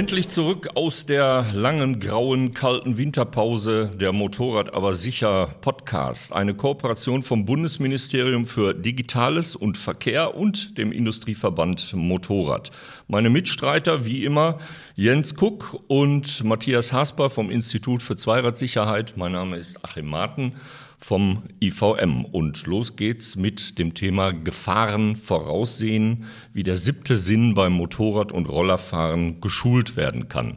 Endlich zurück aus der langen, grauen, kalten Winterpause der Motorrad aber sicher Podcast. Eine Kooperation vom Bundesministerium für Digitales und Verkehr und dem Industrieverband Motorrad. Meine Mitstreiter wie immer Jens Kuck und Matthias Hasper vom Institut für Zweiradsicherheit. Mein Name ist Achim Marten vom IVM. Und los geht's mit dem Thema Gefahren voraussehen, wie der siebte Sinn beim Motorrad- und Rollerfahren geschult werden kann.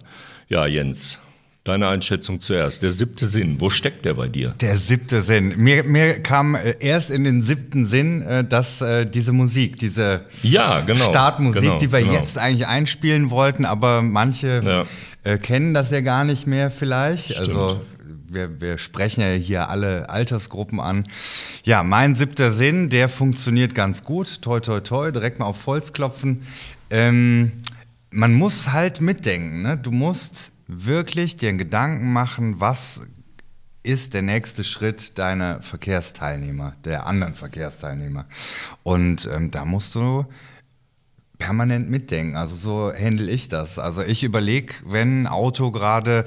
Ja, Jens, Deine Einschätzung zuerst. Der siebte Sinn, wo steckt der bei dir? Der siebte Sinn. Mir, mir kam äh, erst in den siebten Sinn, äh, dass äh, diese Musik, diese ja, genau, Startmusik, genau, die wir genau. jetzt eigentlich einspielen wollten, aber manche ja. kennen das ja gar nicht mehr vielleicht. Stimmt. Also wir, wir sprechen ja hier alle Altersgruppen an. Ja, mein siebter Sinn, der funktioniert ganz gut. Toi, toi, toi, direkt mal auf Holz klopfen. Ähm, man muss halt mitdenken. Ne? Du musst wirklich dir einen Gedanken machen, was ist der nächste Schritt deiner Verkehrsteilnehmer, der anderen Verkehrsteilnehmer. Und ähm, da musst du permanent mitdenken. Also so handle ich das. Also ich überlege, wenn ein Auto gerade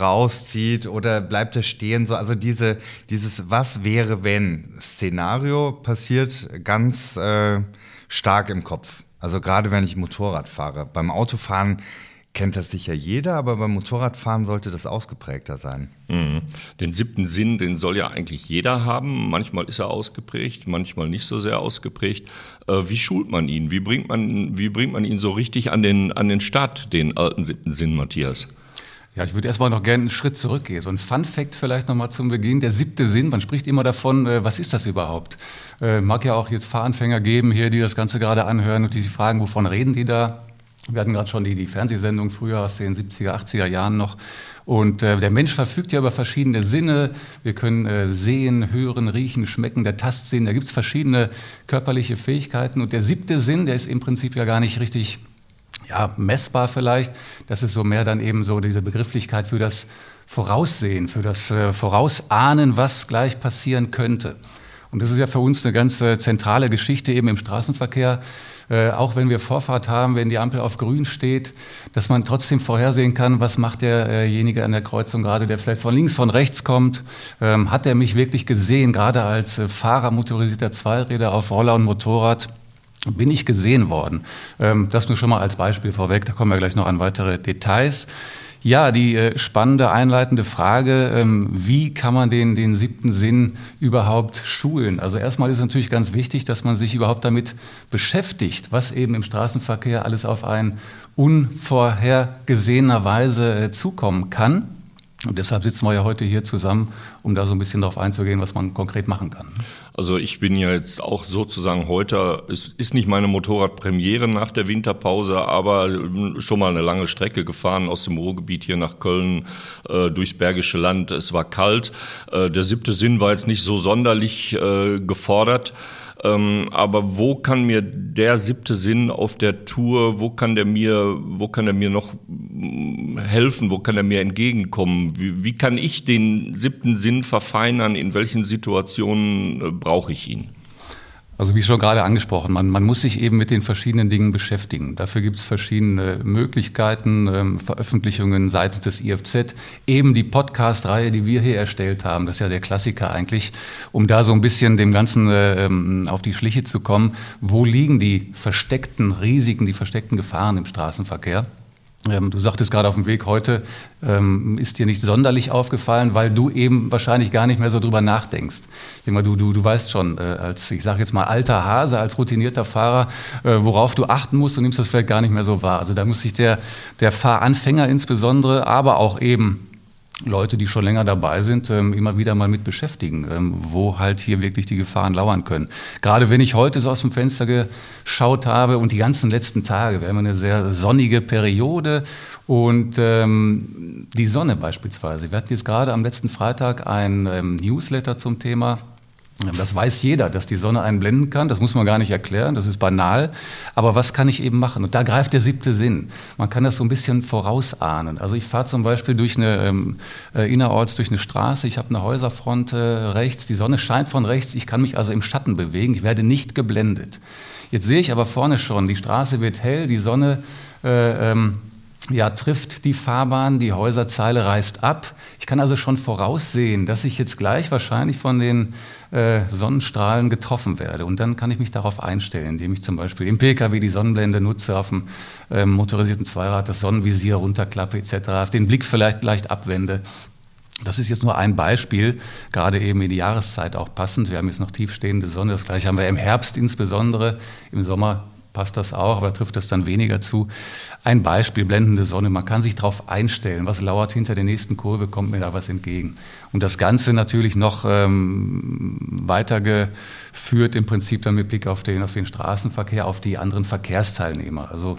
rauszieht oder bleibt er stehen, so also diese dieses Was wäre wenn Szenario passiert ganz äh, stark im Kopf. Also gerade wenn ich Motorrad fahre. Beim Autofahren kennt das sicher jeder, aber beim Motorradfahren sollte das ausgeprägter sein. Mhm. Den siebten Sinn, den soll ja eigentlich jeder haben. Manchmal ist er ausgeprägt, manchmal nicht so sehr ausgeprägt. Äh, wie schult man ihn? Wie bringt man, wie bringt man ihn so richtig an den, an den Start, den alten siebten Sinn, Matthias? Ja, ich würde erstmal noch gerne einen Schritt zurückgehen. So ein Fun Fact vielleicht nochmal zum Beginn. Der siebte Sinn, man spricht immer davon, äh, was ist das überhaupt? Äh, mag ja auch jetzt Fahranfänger geben hier, die das Ganze gerade anhören und die sich fragen, wovon reden die da? Wir hatten gerade schon die, die Fernsehsendung früher aus den 70er, 80er Jahren noch. Und äh, der Mensch verfügt ja über verschiedene Sinne. Wir können äh, sehen, hören, riechen, schmecken, der Tastsinn. Da gibt es verschiedene körperliche Fähigkeiten. Und der siebte Sinn, der ist im Prinzip ja gar nicht richtig ja, messbar vielleicht. Das ist so mehr dann eben so diese Begrifflichkeit für das Voraussehen, für das äh, Vorausahnen, was gleich passieren könnte. Und das ist ja für uns eine ganz äh, zentrale Geschichte eben im Straßenverkehr. Äh, auch wenn wir Vorfahrt haben, wenn die Ampel auf grün steht, dass man trotzdem vorhersehen kann, was macht derjenige an der Kreuzung gerade, der vielleicht von links, von rechts kommt. Ähm, hat er mich wirklich gesehen, gerade als äh, Fahrer motorisierter Zweiräder auf Roller und Motorrad? Bin ich gesehen worden? Ähm, das nur schon mal als Beispiel vorweg, da kommen wir gleich noch an weitere Details. Ja, die äh, spannende einleitende Frage, ähm, wie kann man den, den siebten Sinn überhaupt schulen? Also erstmal ist es natürlich ganz wichtig, dass man sich überhaupt damit beschäftigt, was eben im Straßenverkehr alles auf einen unvorhergesehener Weise äh, zukommen kann. Und deshalb sitzen wir ja heute hier zusammen, um da so ein bisschen darauf einzugehen, was man konkret machen kann. Also ich bin ja jetzt auch sozusagen heute, es ist nicht meine Motorradpremiere nach der Winterpause, aber schon mal eine lange Strecke gefahren aus dem Ruhrgebiet hier nach Köln äh, durchs Bergische Land. Es war kalt. Äh, der siebte Sinn war jetzt nicht so sonderlich äh, gefordert. Ähm, aber wo kann mir der siebte Sinn auf der Tour, wo kann der mir, wo kann er mir noch helfen, wo kann er mir entgegenkommen? Wie, wie kann ich den siebten Sinn verfeinern? In welchen Situationen äh, brauche ich ihn? Also wie schon gerade angesprochen, man, man muss sich eben mit den verschiedenen Dingen beschäftigen. Dafür gibt es verschiedene Möglichkeiten, ähm, Veröffentlichungen seitens des IFZ, eben die Podcast-Reihe, die wir hier erstellt haben, das ist ja der Klassiker eigentlich, um da so ein bisschen dem Ganzen äh, auf die Schliche zu kommen. Wo liegen die versteckten Risiken, die versteckten Gefahren im Straßenverkehr? Ähm, du sagtest gerade auf dem Weg heute, ähm, ist dir nicht sonderlich aufgefallen, weil du eben wahrscheinlich gar nicht mehr so drüber nachdenkst. Ich denke mal, du, du, du weißt schon, äh, als, ich sage jetzt mal, alter Hase, als routinierter Fahrer, äh, worauf du achten musst, du nimmst das vielleicht gar nicht mehr so wahr. Also da muss sich der, der Fahranfänger insbesondere, aber auch eben Leute, die schon länger dabei sind, ähm, immer wieder mal mit beschäftigen, ähm, wo halt hier wirklich die Gefahren lauern können. Gerade wenn ich heute so aus dem Fenster geschaut habe und die ganzen letzten Tage, wir haben eine sehr sonnige Periode und ähm, die Sonne beispielsweise. Wir hatten jetzt gerade am letzten Freitag ein ähm, Newsletter zum Thema das weiß jeder, dass die Sonne einen blenden kann. Das muss man gar nicht erklären. Das ist banal. Aber was kann ich eben machen? Und da greift der siebte Sinn. Man kann das so ein bisschen vorausahnen. Also ich fahre zum Beispiel durch eine ähm, äh, innerorts durch eine Straße. Ich habe eine Häuserfront äh, rechts. Die Sonne scheint von rechts. Ich kann mich also im Schatten bewegen. Ich werde nicht geblendet. Jetzt sehe ich aber vorne schon, die Straße wird hell. Die Sonne äh, ähm, ja, trifft die Fahrbahn, die Häuserzeile reißt ab. Ich kann also schon voraussehen, dass ich jetzt gleich wahrscheinlich von den äh, Sonnenstrahlen getroffen werde. Und dann kann ich mich darauf einstellen, indem ich zum Beispiel im Pkw die Sonnenblende nutze, auf dem äh, motorisierten Zweirad das Sonnenvisier runterklappe etc., den Blick vielleicht leicht abwende. Das ist jetzt nur ein Beispiel, gerade eben in die Jahreszeit auch passend. Wir haben jetzt noch tiefstehende Sonne, das gleiche haben wir im Herbst insbesondere, im Sommer passt das auch, aber trifft das dann weniger zu. Ein Beispiel, blendende Sonne, man kann sich darauf einstellen, was lauert hinter der nächsten Kurve, kommt mir da was entgegen. Und das Ganze natürlich noch ähm, weitergeführt im Prinzip dann mit Blick auf den, auf den Straßenverkehr, auf die anderen Verkehrsteilnehmer. Also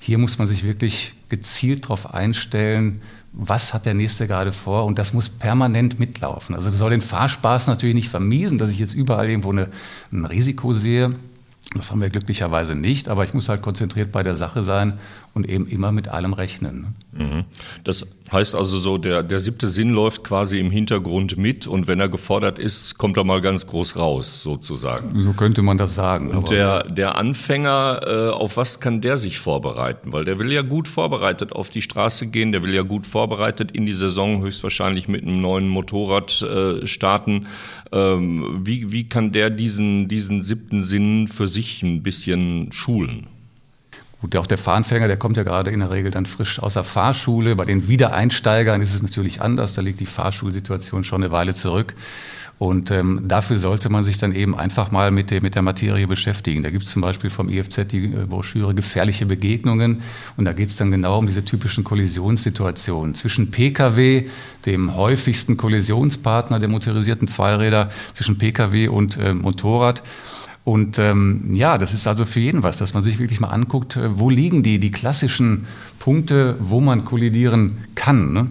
hier muss man sich wirklich gezielt darauf einstellen, was hat der Nächste gerade vor und das muss permanent mitlaufen. Also das soll den Fahrspaß natürlich nicht vermiesen, dass ich jetzt überall irgendwo eine, ein Risiko sehe. Das haben wir glücklicherweise nicht, aber ich muss halt konzentriert bei der Sache sein und eben immer mit allem rechnen. Ne? Mhm. Das heißt also so, der, der siebte Sinn läuft quasi im Hintergrund mit und wenn er gefordert ist, kommt er mal ganz groß raus, sozusagen. So könnte man das sagen. Und der, der Anfänger, äh, auf was kann der sich vorbereiten? Weil der will ja gut vorbereitet auf die Straße gehen, der will ja gut vorbereitet in die Saison höchstwahrscheinlich mit einem neuen Motorrad äh, starten. Ähm, wie, wie kann der diesen, diesen siebten Sinn für sich ein bisschen schulen? Gut, auch der Fahranfänger, der kommt ja gerade in der Regel dann frisch aus der Fahrschule. Bei den Wiedereinsteigern ist es natürlich anders. Da liegt die Fahrschulsituation schon eine Weile zurück. Und ähm, dafür sollte man sich dann eben einfach mal mit der, mit der Materie beschäftigen. Da gibt es zum Beispiel vom IFZ die äh, Broschüre Gefährliche Begegnungen. Und da geht es dann genau um diese typischen Kollisionssituationen zwischen Pkw, dem häufigsten Kollisionspartner der motorisierten Zweiräder, zwischen Pkw und äh, Motorrad. Und ähm, ja, das ist also für jeden was, dass man sich wirklich mal anguckt, äh, wo liegen die, die klassischen Punkte, wo man kollidieren kann. Ne?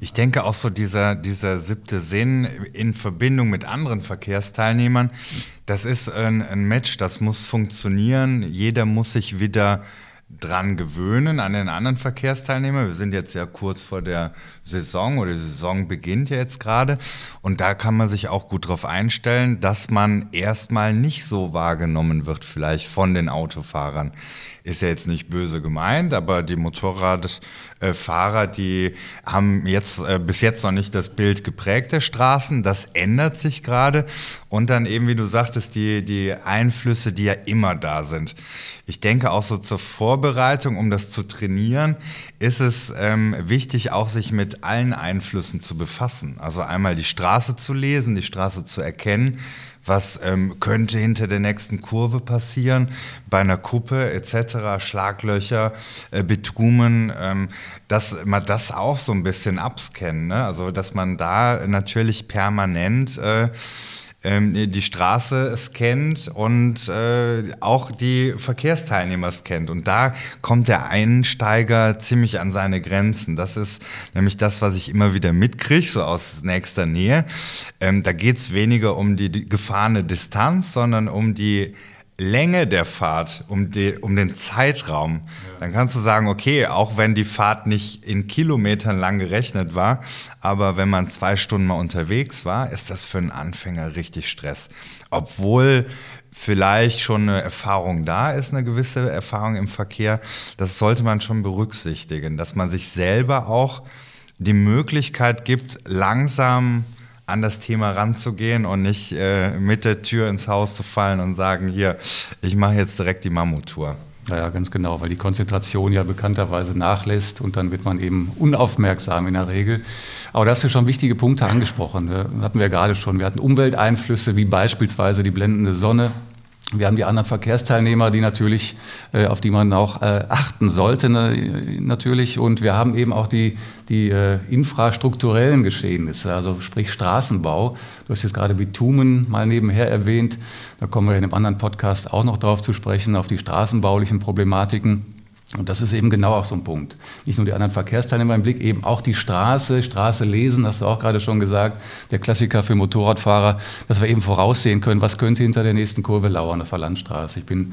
Ich denke auch so dieser, dieser siebte Sinn in Verbindung mit anderen Verkehrsteilnehmern, das ist ein, ein Match, das muss funktionieren. Jeder muss sich wieder dran gewöhnen an den anderen Verkehrsteilnehmer. Wir sind jetzt ja kurz vor der Saison oder die Saison beginnt ja jetzt gerade und da kann man sich auch gut darauf einstellen, dass man erstmal nicht so wahrgenommen wird vielleicht von den Autofahrern. Ist ja jetzt nicht böse gemeint, aber die Motorradfahrer, die haben jetzt äh, bis jetzt noch nicht das Bild geprägt der Straßen. Das ändert sich gerade und dann eben, wie du sagtest, die die Einflüsse, die ja immer da sind. Ich denke auch so zur Vorbereitung, um das zu trainieren, ist es ähm, wichtig, auch sich mit allen Einflüssen zu befassen. Also einmal die Straße zu lesen, die Straße zu erkennen, was ähm, könnte hinter der nächsten Kurve passieren, bei einer Kuppe etc., Schlaglöcher, äh, Bitumen, ähm, dass man das auch so ein bisschen abscannen. Ne? Also dass man da natürlich permanent äh, ähm, die Straße scannt und äh, auch die Verkehrsteilnehmer scannt. Und da kommt der Einsteiger ziemlich an seine Grenzen. Das ist nämlich das, was ich immer wieder mitkriege, so aus nächster Nähe. Ähm, da geht es weniger um die, die gefahrene Distanz, sondern um die Länge der Fahrt, um, die, um den Zeitraum, ja. dann kannst du sagen, okay, auch wenn die Fahrt nicht in Kilometern lang gerechnet war, aber wenn man zwei Stunden mal unterwegs war, ist das für einen Anfänger richtig Stress. Obwohl vielleicht schon eine Erfahrung da ist, eine gewisse Erfahrung im Verkehr, das sollte man schon berücksichtigen, dass man sich selber auch die Möglichkeit gibt, langsam an das Thema ranzugehen und nicht äh, mit der Tür ins Haus zu fallen und sagen, hier, ich mache jetzt direkt die Mammuttour. Ja, ganz genau, weil die Konzentration ja bekannterweise nachlässt und dann wird man eben unaufmerksam in der Regel. Aber da hast du schon wichtige Punkte angesprochen. Ne? Das hatten wir gerade schon. Wir hatten Umwelteinflüsse wie beispielsweise die blendende Sonne, wir haben die anderen Verkehrsteilnehmer, die natürlich, äh, auf die man auch äh, achten sollte, ne, natürlich. Und wir haben eben auch die, die äh, infrastrukturellen Geschehnisse, also sprich Straßenbau. Du hast jetzt gerade Bitumen mal nebenher erwähnt. Da kommen wir in einem anderen Podcast auch noch drauf zu sprechen, auf die straßenbaulichen Problematiken. Und das ist eben genau auch so ein Punkt. Nicht nur die anderen Verkehrsteilnehmer im Blick, eben auch die Straße, Straße lesen, hast du auch gerade schon gesagt, der Klassiker für Motorradfahrer, dass wir eben voraussehen können, was könnte hinter der nächsten Kurve lauern auf der Landstraße. Ich bin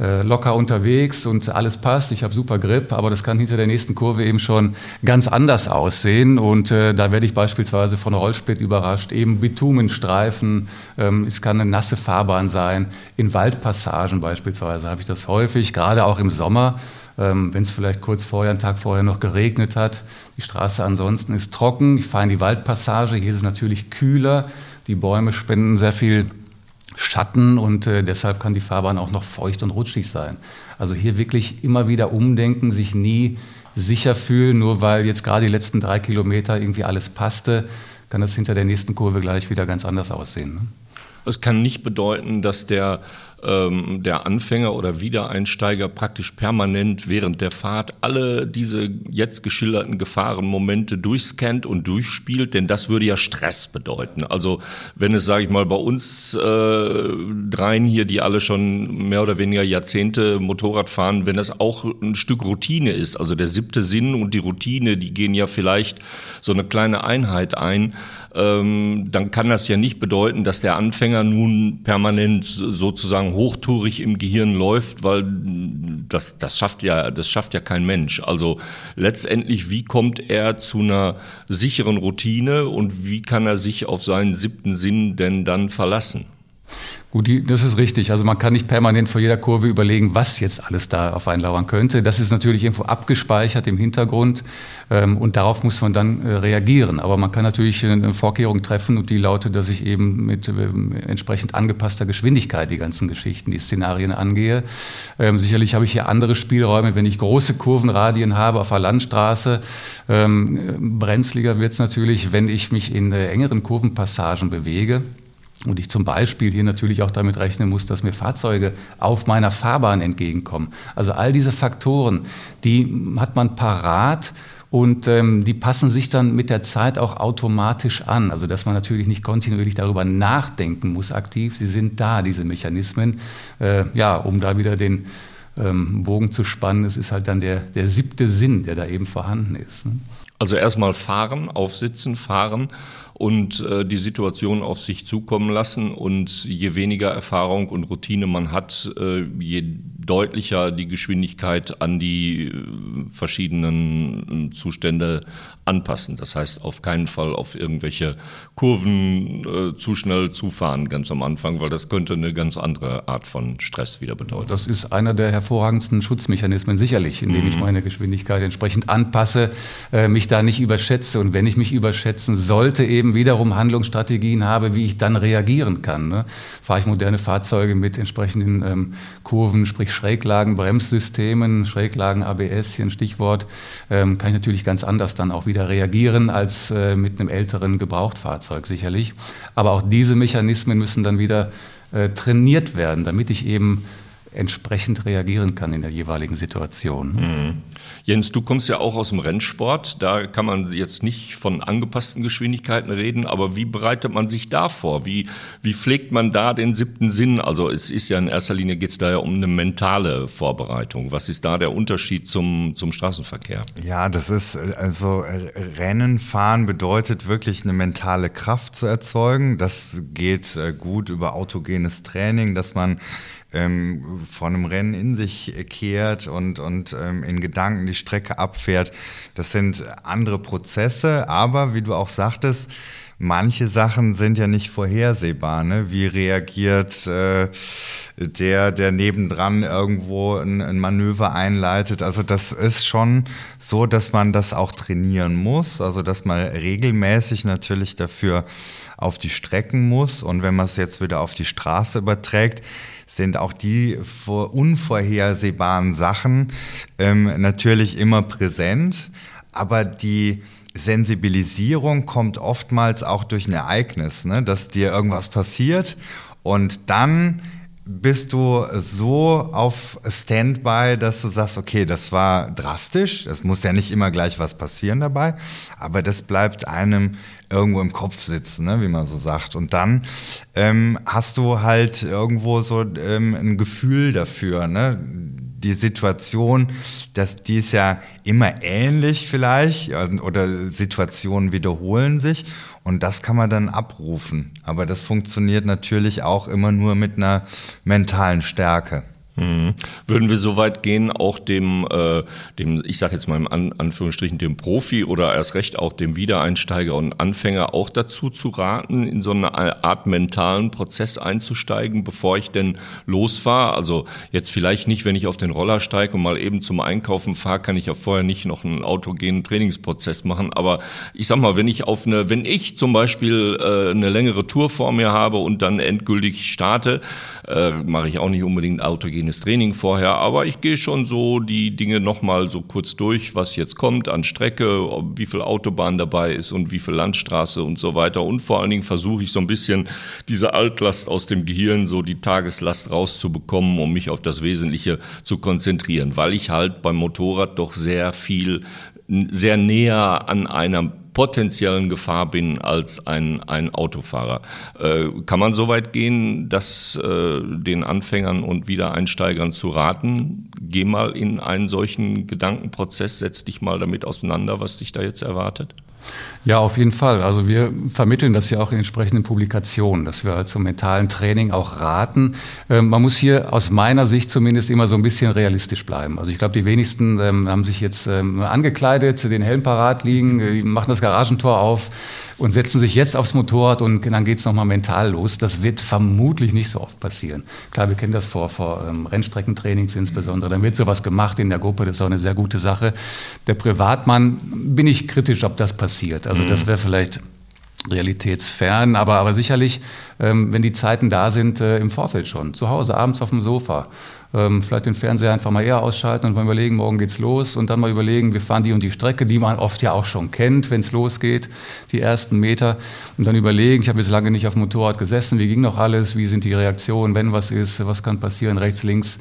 äh, locker unterwegs und alles passt, ich habe super Grip, aber das kann hinter der nächsten Kurve eben schon ganz anders aussehen und äh, da werde ich beispielsweise von Rollsplit überrascht, eben Bitumenstreifen, ähm, es kann eine nasse Fahrbahn sein, in Waldpassagen beispielsweise habe ich das häufig, gerade auch im Sommer, Wenn es vielleicht kurz vorher, einen Tag vorher noch geregnet hat. Die Straße ansonsten ist trocken. Ich fahre in die Waldpassage. Hier ist es natürlich kühler. Die Bäume spenden sehr viel Schatten und äh, deshalb kann die Fahrbahn auch noch feucht und rutschig sein. Also hier wirklich immer wieder umdenken, sich nie sicher fühlen, nur weil jetzt gerade die letzten drei Kilometer irgendwie alles passte, kann das hinter der nächsten Kurve gleich wieder ganz anders aussehen. Ne? Es kann nicht bedeuten, dass der ähm, der Anfänger oder Wiedereinsteiger praktisch permanent während der Fahrt alle diese jetzt geschilderten Gefahrenmomente durchscannt und durchspielt, denn das würde ja Stress bedeuten. Also wenn es, sage ich mal, bei uns äh, dreien hier, die alle schon mehr oder weniger Jahrzehnte Motorrad fahren, wenn das auch ein Stück Routine ist, also der siebte Sinn und die Routine, die gehen ja vielleicht so eine kleine Einheit ein, ähm, dann kann das ja nicht bedeuten, dass der Anfänger nun permanent sozusagen hochtourig im Gehirn läuft, weil das, das schafft ja, das schafft ja kein Mensch. Also letztendlich, wie kommt er zu einer sicheren Routine und wie kann er sich auf seinen siebten Sinn denn dann verlassen? Gut, das ist richtig. Also man kann nicht permanent vor jeder Kurve überlegen, was jetzt alles da auf einen lauern könnte. Das ist natürlich irgendwo abgespeichert im Hintergrund ähm, und darauf muss man dann äh, reagieren. Aber man kann natürlich eine Vorkehrung treffen und die lautet, dass ich eben mit ähm, entsprechend angepasster Geschwindigkeit die ganzen Geschichten, die Szenarien angehe. Ähm, sicherlich habe ich hier andere Spielräume, wenn ich große Kurvenradien habe auf der Landstraße. brenzliger wird es natürlich, wenn ich mich in äh, engeren Kurvenpassagen bewege. Und ich zum Beispiel hier natürlich auch damit rechnen muss, dass mir Fahrzeuge auf meiner Fahrbahn entgegenkommen. Also all diese Faktoren, die hat man parat und ähm, die passen sich dann mit der Zeit auch automatisch an. Also dass man natürlich nicht kontinuierlich darüber nachdenken muss aktiv. Sie sind da, diese Mechanismen, äh, ja, um da wieder den ähm, Bogen zu spannen. Es ist halt dann der, der siebte Sinn, der da eben vorhanden ist. Ne? Also erstmal fahren, aufsitzen, fahren und äh, die Situation auf sich zukommen lassen. Und je weniger Erfahrung und Routine man hat, äh, je deutlicher die Geschwindigkeit an die äh, verschiedenen äh, Zustände anpassen. Das heißt, auf keinen Fall auf irgendwelche Kurven äh, zu schnell zufahren ganz am Anfang, weil das könnte eine ganz andere Art von Stress wieder bedeuten. Das ist einer der hervorragendsten Schutzmechanismen sicherlich, indem mhm. ich meine Geschwindigkeit entsprechend anpasse, äh, mich da nicht überschätze und wenn ich mich überschätzen sollte, eben wiederum Handlungsstrategien habe, wie ich dann reagieren kann. Ne? Fahre ich moderne Fahrzeuge mit entsprechenden ähm, Kurven, sprich Schräglagen, Bremssystemen, Schräglagen, ABS, hier ein Stichwort, ähm, kann ich natürlich ganz anders dann auch wieder reagieren als äh, mit einem älteren Gebrauchtfahrzeug sicherlich. Aber auch diese Mechanismen müssen dann wieder äh, trainiert werden, damit ich eben entsprechend reagieren kann in der jeweiligen Situation. Mhm. Jens, du kommst ja auch aus dem Rennsport. Da kann man jetzt nicht von angepassten Geschwindigkeiten reden, aber wie bereitet man sich da vor? Wie, wie pflegt man da den siebten Sinn? Also es ist ja in erster Linie geht es da ja um eine mentale Vorbereitung. Was ist da der Unterschied zum, zum Straßenverkehr? Ja, das ist also Rennen fahren bedeutet wirklich eine mentale Kraft zu erzeugen. Das geht äh, gut über autogenes Training, dass man ähm, vor einem Rennen in sich kehrt und, und ähm, in Gedanken die Strecke abfährt. Das sind andere Prozesse, aber wie du auch sagtest, manche Sachen sind ja nicht vorhersehbar. Ne? Wie reagiert äh, der, der nebendran irgendwo ein, ein, Manöver einleitet? Also das ist schon so, dass man das auch trainieren muss. Also dass man regelmäßig natürlich dafür auf die Strecken muss. Und wenn man es jetzt wieder auf die Straße überträgt, sind auch die unvorhersehbaren Sachen ähm, natürlich immer präsent, aber die Sensibilisierung kommt oftmals auch durch ein Ereignis, ne? dass dir irgendwas passiert und dann bist du so auf Standby, dass du sagst, okay, das war drastisch, es muss ja nicht immer gleich was passieren dabei, aber das bleibt einem irgendwo im Kopf sitzen, ne, wie man so sagt. Und dann ähm, hast du halt irgendwo so ähm, ein Gefühl dafür, ne? Die Situation, dass die ist ja immer ähnlich vielleicht oder Situationen wiederholen sich und das kann man dann abrufen. Aber das funktioniert natürlich auch immer nur mit einer mentalen Stärke. Mhm. Würden wir so weit gehen, auch dem, äh, dem ich sage jetzt mal im An Anführungsstrichen, dem Profi oder erst recht auch dem Wiedereinsteiger und Anfänger auch dazu zu raten, in so eine Art mentalen Prozess einzusteigen, bevor ich denn losfahre? Also jetzt vielleicht nicht, wenn ich auf den Roller steige und mal eben zum Einkaufen fahre, kann ich ja vorher nicht noch einen autogenen Trainingsprozess machen. Aber ich sag mal, wenn ich auf eine, wenn ich zum Beispiel äh, eine längere Tour vor mir habe und dann endgültig starte, äh, mache ich auch nicht unbedingt autogenes Training vorher, aber ich gehe schon so die Dinge nochmal so kurz durch, was jetzt kommt an Strecke, wie viel Autobahn dabei ist und wie viel Landstraße und so weiter. Und vor allen Dingen versuche ich so ein bisschen diese Altlast aus dem Gehirn, so die Tageslast rauszubekommen, um mich auf das Wesentliche zu konzentrieren, weil ich halt beim Motorrad doch sehr viel sehr näher an einer potenziellen Gefahr bin als ein, ein Autofahrer. Äh, kann man so weit gehen, dass äh, den Anfängern und Wiedereinsteigern zu raten, geh mal in einen solchen Gedankenprozess, setz dich mal damit auseinander, was dich da jetzt erwartet? Ja, auf jeden Fall. Also wir vermitteln das ja auch in entsprechenden Publikationen, dass wir halt zum mentalen Training auch raten. Ähm, man muss hier aus meiner Sicht zumindest immer so ein bisschen realistisch bleiben. Also ich glaube, die wenigsten ähm, haben sich jetzt ähm, angekleidet, den Helm parat liegen, äh, machen das Garagentor auf und setzen sich jetzt aufs Motorrad und dann geht's nochmal mental los. Das wird vermutlich nicht so oft passieren. Klar, wir kennen das vor, vor ähm, Rennstreckentrainings insbesondere. Dann wird sowas gemacht in der Gruppe, das ist auch eine sehr gute Sache. Der Privatmann bin ich kritisch, ob das passiert. Also das mhm. wäre vielleicht realitätsfern, aber, aber sicherlich, ähm, wenn die Zeiten da sind, äh, im Vorfeld schon. Zu Hause, abends auf dem Sofa. Ähm, vielleicht den Fernseher einfach mal eher ausschalten und mal überlegen, morgen geht's los und dann mal überlegen, wir fahren die und die Strecke, die man oft ja auch schon kennt, wenn es losgeht, die ersten Meter. Und dann überlegen, ich habe jetzt lange nicht auf dem Motorrad gesessen, wie ging noch alles, wie sind die Reaktionen, wenn was ist, was kann passieren, rechts, links.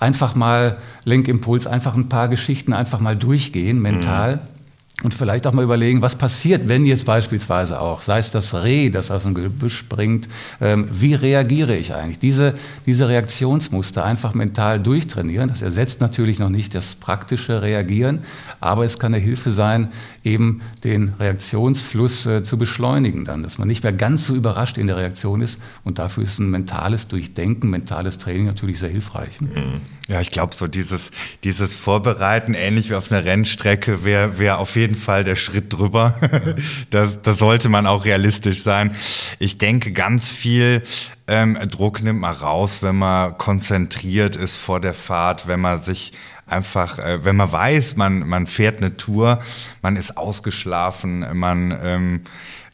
Einfach mal Lenkimpuls, einfach ein paar Geschichten einfach mal durchgehen, mental. Mhm und vielleicht auch mal überlegen, was passiert, wenn jetzt beispielsweise auch, sei es das Reh, das aus dem Gebüsch springt, ähm, wie reagiere ich eigentlich? Diese, diese Reaktionsmuster einfach mental durchtrainieren, das ersetzt natürlich noch nicht das praktische Reagieren, aber es kann eine Hilfe sein, eben den Reaktionsfluss äh, zu beschleunigen dann, dass man nicht mehr ganz so überrascht in der Reaktion ist und dafür ist ein mentales Durchdenken, mentales Training natürlich sehr hilfreich. Mhm. Ja, ich glaube, so dieses, dieses Vorbereiten, ähnlich wie auf einer Rennstrecke, wäre wär auf jeden Fall der Schritt drüber. das, das sollte man auch realistisch sein. Ich denke, ganz viel ähm, Druck nimmt man raus, wenn man konzentriert ist vor der Fahrt, wenn man sich einfach, äh, wenn man weiß, man, man fährt eine Tour, man ist ausgeschlafen, man ähm,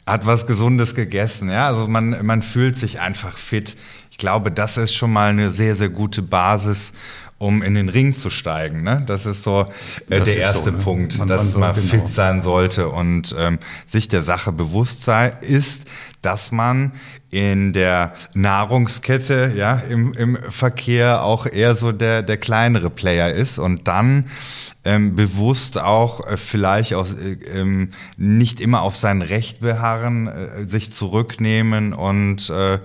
hat was Gesundes gegessen, ja, also man, man fühlt sich einfach fit. Ich glaube, das ist schon mal eine sehr, sehr gute Basis, um in den Ring zu steigen. Ne? Das ist so äh, der erste so, ne? Punkt, man, dass man, man genau. fit sein sollte und ähm, sich der Sache bewusst sei, ist, dass man in der Nahrungskette, ja, im, im Verkehr auch eher so der, der kleinere Player ist und dann ähm, bewusst auch äh, vielleicht aus, äh, ähm, nicht immer auf sein Recht beharren, äh, sich zurücknehmen und äh,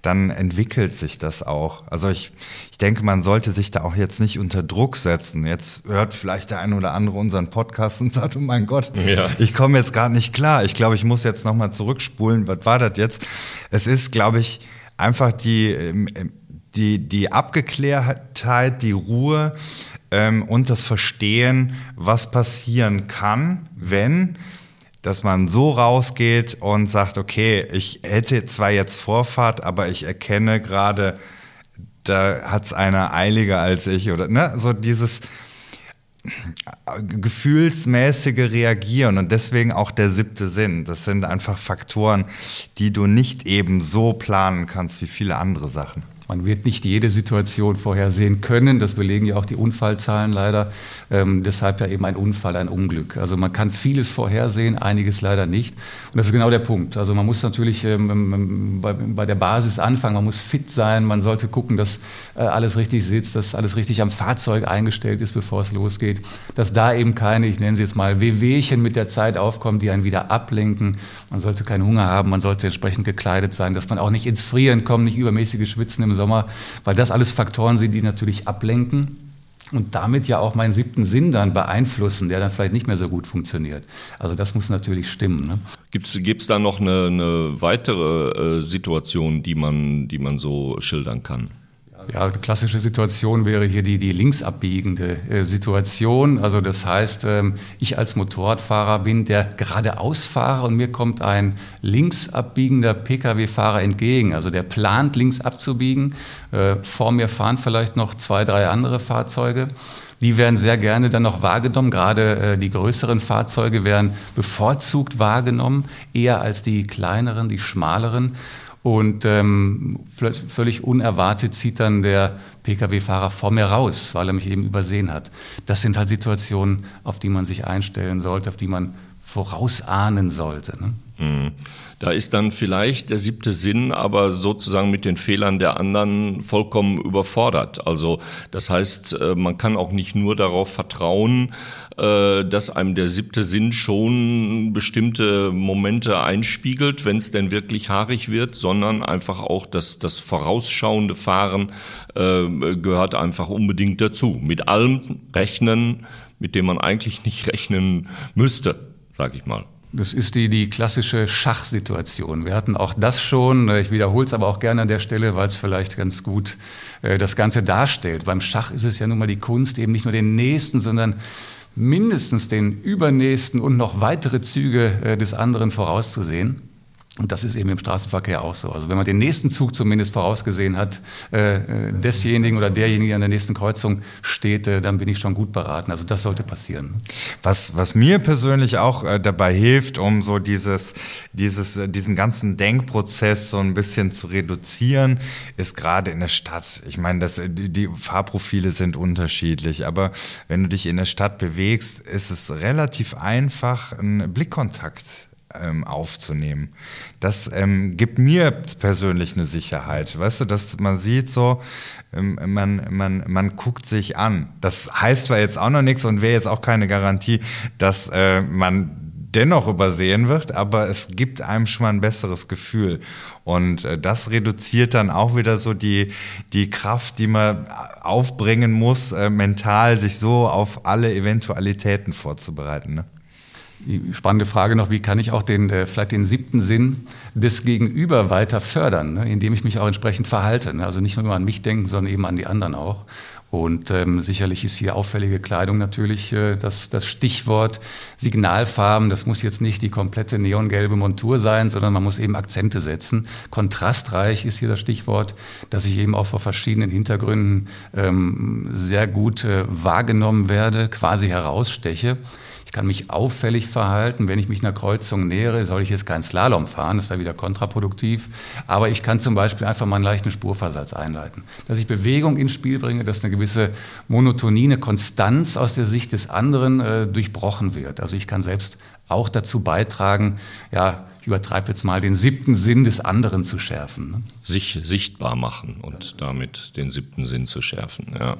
dann entwickelt sich das auch. Also ich, ich denke, man sollte sich da auch jetzt nicht unter Druck setzen. Jetzt hört vielleicht der eine oder andere unseren Podcast und sagt, oh mein Gott, ja. ich komme jetzt gerade nicht klar. Ich glaube, ich muss jetzt nochmal zurückspulen. Was war das jetzt? Es ist, glaube ich, einfach die, ähm, die, die Abgeklärtheit, die Ruhe ähm, und das Verstehen, was passieren kann, wenn dass man so rausgeht und sagt, okay, ich hätte zwar jetzt Vorfahrt, aber ich erkenne gerade, da hat's einer eiliger als ich oder ne, so dieses gefühlsmäßige Reagieren und deswegen auch der siebte Sinn. Das sind einfach Faktoren, die du nicht eben so planen kannst wie viele andere Sachen. Man wird nicht jede Situation vorhersehen können. Das belegen ja auch die Unfallzahlen leider. Ähm, deshalb ja eben ein Unfall, ein Unglück. Also man kann vieles vorhersehen, einiges leider nicht. Und das ist genau der Punkt. Also man muss natürlich ähm, ähm bei, bei, der Basis anfangen. Man muss fit sein. Man sollte gucken, dass äh, alles richtig sitzt, dass alles richtig am Fahrzeug eingestellt ist, bevor es losgeht. Dass da eben keine, ich nenne sie jetzt mal, Wehwehchen mit der Zeit aufkommen, die einen wieder ablenken. Man sollte keinen Hunger haben. Man sollte entsprechend gekleidet sein, dass man auch nicht ins Frieren kommt, nicht übermäßige Schwitzen im Sommer, weil das alles Faktoren sind, die natürlich ablenken und damit ja auch meinen siebten Sinn dann beeinflussen, der dann vielleicht nicht mehr so gut funktioniert. Also das muss natürlich stimmen. Ne? Gibt es da noch eine, eine weitere äh, Situation, die man, die man so schildern kann? Ja, klassische Situation wäre hier die, die links äh, Situation. Also das heißt, ähm, ich als Motorradfahrer bin der geradeausfahrer und mir kommt ein links abbiegender Pkw-Fahrer entgegen. Also der plant links abzubiegen. Äh, vor mir fahren vielleicht noch zwei, drei andere Fahrzeuge. Die werden sehr gerne dann noch wahrgenommen. Gerade äh, die größeren Fahrzeuge werden bevorzugt wahrgenommen, eher als die kleineren, die schmaleren. Und ähm, völlig unerwartet zieht dann der Pkw-Fahrer vor mir raus, weil er mich eben übersehen hat. Das sind halt Situationen, auf die man sich einstellen sollte, auf die man vorausahnen sollte. Ne? Mhm. Da ist dann vielleicht der siebte Sinn, aber sozusagen mit den Fehlern der anderen vollkommen überfordert. Also das heißt, äh, man kann auch nicht nur darauf vertrauen, äh, dass einem der siebte Sinn schon bestimmte Momente einspiegelt, wenn es denn wirklich haarig wird, sondern einfach auch das, das vorausschauende Fahren äh, gehört einfach unbedingt dazu. Mit allem rechnen, mit dem man eigentlich nicht rechnen müsste, sag ich mal. Das ist die, die klassische Schachsituation. Wir hatten auch das schon. Ich wiederhole es aber auch gerne an der Stelle, weil es vielleicht ganz gut äh, das Ganze darstellt. Beim Schach ist es ja nun mal die Kunst, eben nicht nur den nächsten, sondern mindestens den übernächsten und noch weitere Züge äh, des anderen vorauszusehen. Und das ist eben im Straßenverkehr auch so. Also wenn man den nächsten Zug zumindest vorausgesehen hat, äh, äh, desjenigen oder derjenige an der nächsten Kreuzung steht, äh, dann bin ich schon gut beraten. Also das sollte passieren. Was, was mir persönlich auch äh, dabei hilft, um so dieses, dieses, äh, diesen ganzen Denkprozess so ein bisschen zu reduzieren, ist gerade in der Stadt. Ich meine, das, die Fahrprofile sind unterschiedlich, aber wenn du dich in der Stadt bewegst, ist es relativ einfach, einen Blickkontakt ähm, aufzunehmen. Das ähm, gibt mir persönlich eine Sicherheit, weißt du, dass man sieht so, ähm, man, man, man guckt sich an. Das heißt zwar jetzt auch noch nichts und wäre jetzt auch keine Garantie, dass äh, man dennoch übersehen wird, aber es gibt einem schon mal ein besseres Gefühl. Und äh, das reduziert dann auch wieder so die, die Kraft, die man aufbringen muss, äh, mental sich so auf alle Eventualitäten vorzubereiten. Ne? Die spannende Frage noch, wie kann ich auch den, äh, vielleicht den siebten Sinn des Gegenüber weiter fördern, ne, indem ich mich auch entsprechend verhalte. Ne? Also nicht nur an mich denken, sondern eben an die anderen auch. Und ähm, sicherlich ist hier auffällige Kleidung natürlich äh, das, das Stichwort. Signalfarben, das muss jetzt nicht die komplette neongelbe Montur sein, sondern man muss eben Akzente setzen. Kontrastreich ist hier das Stichwort, dass ich eben auch vor verschiedenen Hintergründen ähm, sehr gut äh, wahrgenommen werde, quasi heraussteche. Ich kann mich auffällig verhalten. Wenn ich mich einer Kreuzung nähere, soll ich jetzt keinen Slalom fahren, das wäre wieder kontraproduktiv. Aber ich kann zum Beispiel einfach mal einen leichten Spurversatz einleiten. Dass ich Bewegung ins Spiel bringe, dass eine gewisse Monotonie, eine Konstanz aus der Sicht des anderen äh, durchbrochen wird. Also ich kann selbst auch dazu beitragen, ja, ich übertreibe jetzt mal, den siebten Sinn des anderen zu schärfen. Ne? Sich sichtbar machen und damit den siebten Sinn zu schärfen, ja.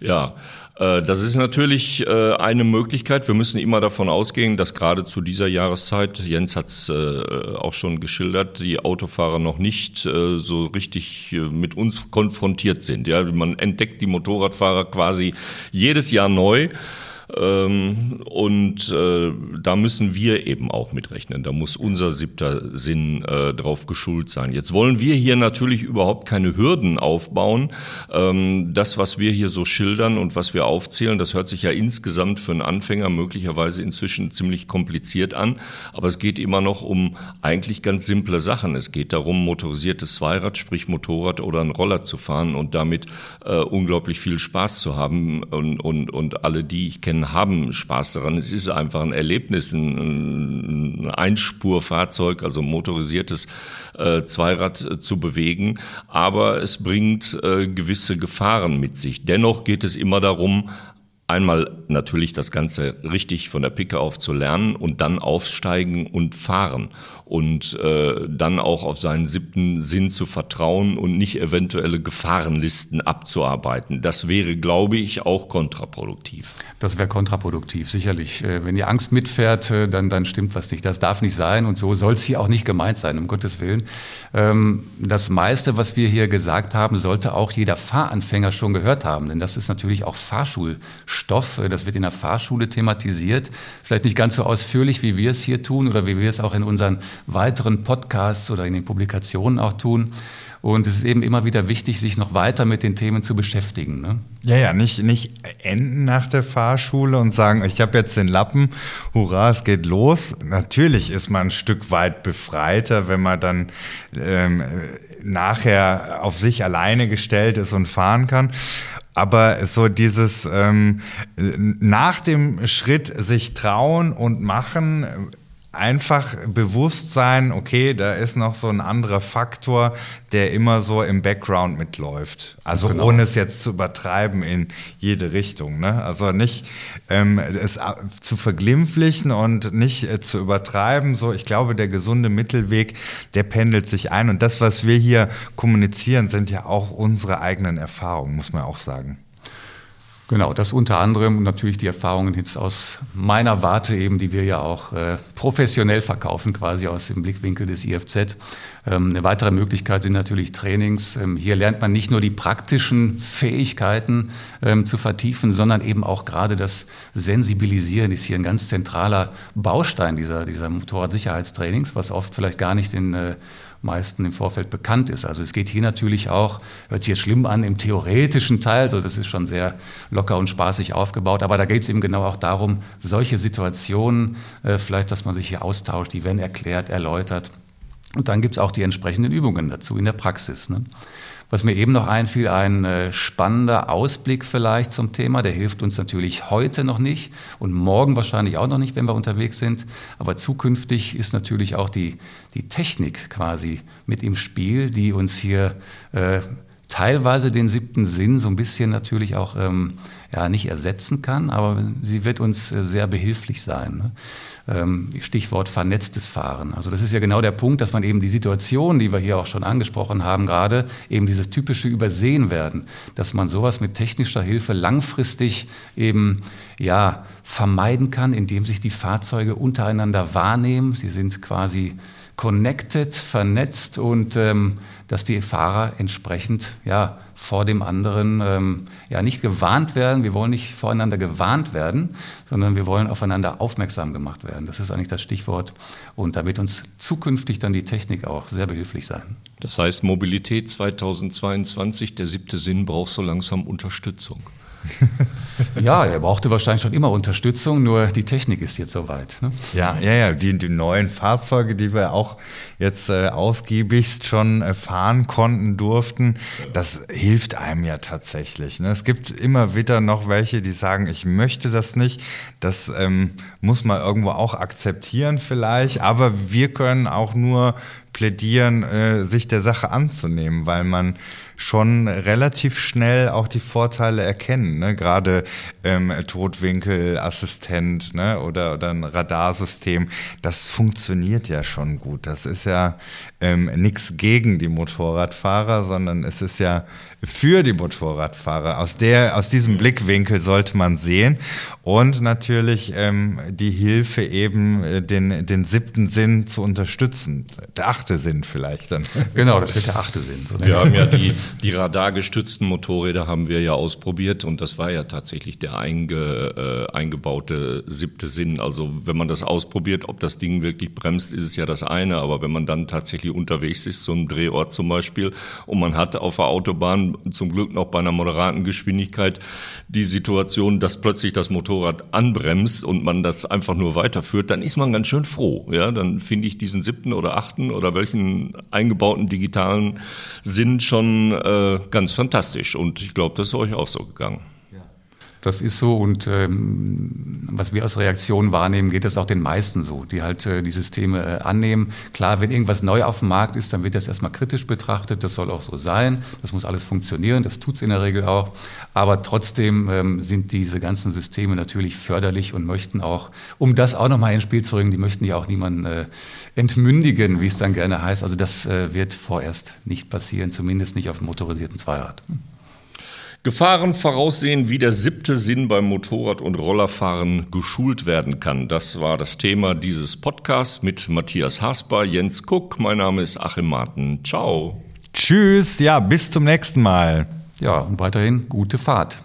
Ja, das ist natürlich äh, eine Möglichkeit. Wir müssen immer davon ausgehen, dass gerade zu dieser Jahreszeit, Jens hat es äh, auch schon geschildert, die Autofahrer noch nicht so richtig mit uns konfrontiert sind. Ja, man entdeckt die Motorradfahrer quasi jedes Jahr neu. Ähm, und äh, da müssen wir eben auch mitrechnen. Da muss unser siebter Sinn äh, drauf geschult sein. Jetzt wollen wir hier natürlich überhaupt keine Hürden aufbauen. Ähm, das, was wir hier so schildern und was wir aufzählen, das hört sich ja insgesamt für einen Anfänger möglicherweise inzwischen ziemlich kompliziert an. Aber es geht immer noch um eigentlich ganz simple Sachen. Es geht darum, motorisiertes Zweirad, sprich Motorrad oder ein Roller zu fahren und damit äh, unglaublich viel Spaß zu haben. Und, und, und alle, die ich kenne, haben Spaß daran. Es ist einfach ein Erlebnis, ein, ein Einspurfahrzeug, also motorisiertes äh, Zweirad äh, zu bewegen. Aber es bringt äh, gewisse Gefahren mit sich. Dennoch geht es immer darum, einmal natürlich das Ganze richtig von der Picke auf zu lernen und dann aufsteigen und fahren und äh, dann auch auf seinen siebten Sinn zu vertrauen und nicht eventuelle Gefahrenlisten abzuarbeiten. Das wäre, glaube ich, auch kontraproduktiv. Das wäre kontraproduktiv, sicherlich. Äh, wenn die Angst mitfährt, äh, dann, dann stimmt was nicht. Das darf nicht sein und so soll es hier auch nicht gemeint sein, um Gottes Willen. Ähm, das meiste, was wir hier gesagt haben, sollte auch jeder Fahranfänger schon gehört haben, denn das ist natürlich auch Fahrschulstoff. Äh, das wird in der Fahrschule thematisiert. Vielleicht nicht ganz so ausführlich, wie wir es hier tun oder wie wir es auch in unseren weiteren Podcasts oder in den Publikationen auch tun. Und es ist eben immer wieder wichtig, sich noch weiter mit den Themen zu beschäftigen. Ne? Ja, ja, nicht, nicht enden nach der Fahrschule und sagen, ich habe jetzt den Lappen, hurra, es geht los. Natürlich ist man ein Stück weit befreiter, wenn man dann ähm, nachher auf sich alleine gestellt ist und fahren kann. Aber so dieses ähm, nach dem Schritt sich trauen und machen, einfach bewusst sein, okay, da ist noch so ein anderer Faktor, der immer so im Background mitläuft. Also genau. ohne es jetzt zu übertreiben in jede Richtung. Ne? Also nicht ähm, es zu verglimpflichen und nicht äh, zu übertreiben. So, ich glaube, der gesunde Mittelweg, der pendelt sich ein. Und das, was wir hier kommunizieren, sind ja auch unsere eigenen Erfahrungen, muss man auch sagen. Genau, das unter anderem natürlich die Erfahrungen jetzt aus meiner Warte eben, die wir ja auch äh, professionell verkaufen, quasi aus dem Blickwinkel des IFZ. Ähm, eine weitere Möglichkeit sind natürlich Trainings. Ähm, hier lernt man nicht nur die praktischen Fähigkeiten ähm, zu vertiefen, sondern eben auch gerade das Sensibilisieren ist hier ein ganz zentraler Baustein dieser, dieser Motorradsicherheitstrainings, was oft vielleicht gar nicht in äh, meisten im Vorfeld bekannt ist. Also es geht hier natürlich auch, hört sich jetzt schlimm an, im theoretischen Teil, also das ist schon sehr locker und spaßig aufgebaut, aber da geht es eben genau auch darum, solche Situationen, äh, vielleicht, dass man sich hier austauscht, die werden erklärt, erläutert. Und dann gibt es auch die entsprechenden Übungen dazu in der Praxis. Ne? Was mir eben noch einfiel, ein äh, spannender Ausblick vielleicht zum Thema, der hilft uns natürlich heute noch nicht und morgen wahrscheinlich auch noch nicht, wenn wir unterwegs sind. Aber zukünftig ist natürlich auch die, die Technik quasi mit im Spiel, die uns hier äh, teilweise den siebten Sinn so ein bisschen natürlich auch ähm, ja, nicht ersetzen kann, aber sie wird uns äh, sehr behilflich sein. Ne? Ähm, Stichwort vernetztes Fahren. Also das ist ja genau der Punkt, dass man eben die Situation, die wir hier auch schon angesprochen haben, gerade eben dieses typische Übersehen werden, dass man sowas mit technischer Hilfe langfristig eben ja vermeiden kann, indem sich die Fahrzeuge untereinander wahrnehmen. Sie sind quasi connected, vernetzt und ähm, dass die Fahrer entsprechend ja vor dem anderen ähm, ja nicht gewarnt werden. Wir wollen nicht voreinander gewarnt werden, sondern wir wollen aufeinander aufmerksam gemacht werden. Das ist eigentlich das Stichwort. Und da wird uns zukünftig dann die Technik auch sehr behilflich sein. Das heißt, Mobilität 2022, der siebte Sinn braucht so langsam Unterstützung. ja, er brauchte wahrscheinlich schon immer Unterstützung, nur die Technik ist jetzt soweit. Ne? Ja, ja, ja. Die, die, neuen Fahrzeuge, die wir auch jetzt äh, ausgiebigst schon äh, fahren konnten, durften, das hilft einem ja tatsächlich. Ne? Es gibt immer wieder noch welche, die sagen, ich möchte das nicht. Das ähm, muss man irgendwo auch akzeptieren vielleicht, aber wir können auch nur plädieren, äh, sich der Sache anzunehmen, weil man schon relativ schnell auch die Vorteile erkennen. Ne? Gerade ähm, Totwinkelassistent ne? oder, oder ein Radarsystem, das funktioniert ja schon gut. Das ist ja ähm, nichts gegen die Motorradfahrer, sondern es ist ja für die Motorradfahrer. Aus, der, aus diesem Blickwinkel sollte man sehen. Und natürlich ähm, die Hilfe eben, äh, den, den siebten Sinn zu unterstützen. Der achte Sinn vielleicht dann. Genau, das wird der achte Sinn. So wir haben ja die, die radargestützten Motorräder haben wir ja ausprobiert und das war ja tatsächlich der einge, äh, eingebaute siebte Sinn. Also wenn man das ausprobiert, ob das Ding wirklich bremst, ist es ja das eine. Aber wenn man dann tatsächlich unterwegs ist, so ein Drehort zum Beispiel, und man hat auf der Autobahn zum Glück noch bei einer moderaten Geschwindigkeit die Situation, dass plötzlich das Motorrad anbremst und man das einfach nur weiterführt, dann ist man ganz schön froh. Ja, dann finde ich diesen siebten oder achten oder welchen eingebauten digitalen Sinn schon äh, ganz fantastisch. Und ich glaube, das ist euch auch so gegangen. Das ist so und ähm, was wir als Reaktion wahrnehmen, geht es auch den meisten so, die halt äh, die Systeme äh, annehmen. Klar, wenn irgendwas neu auf dem Markt ist, dann wird das erstmal kritisch betrachtet. Das soll auch so sein. Das muss alles funktionieren. Das tut es in der Regel auch. Aber trotzdem ähm, sind diese ganzen Systeme natürlich förderlich und möchten auch, um das auch nochmal ins Spiel zu bringen, die möchten ja auch niemanden äh, entmündigen, wie es dann gerne heißt. Also das äh, wird vorerst nicht passieren, zumindest nicht auf dem motorisierten Zweirad. Gefahren voraussehen, wie der siebte Sinn beim Motorrad- und Rollerfahren geschult werden kann. Das war das Thema dieses Podcasts mit Matthias Hasper, Jens Kuck. Mein Name ist Achim Marten. Ciao. Tschüss, ja, bis zum nächsten Mal. Ja, und weiterhin gute Fahrt.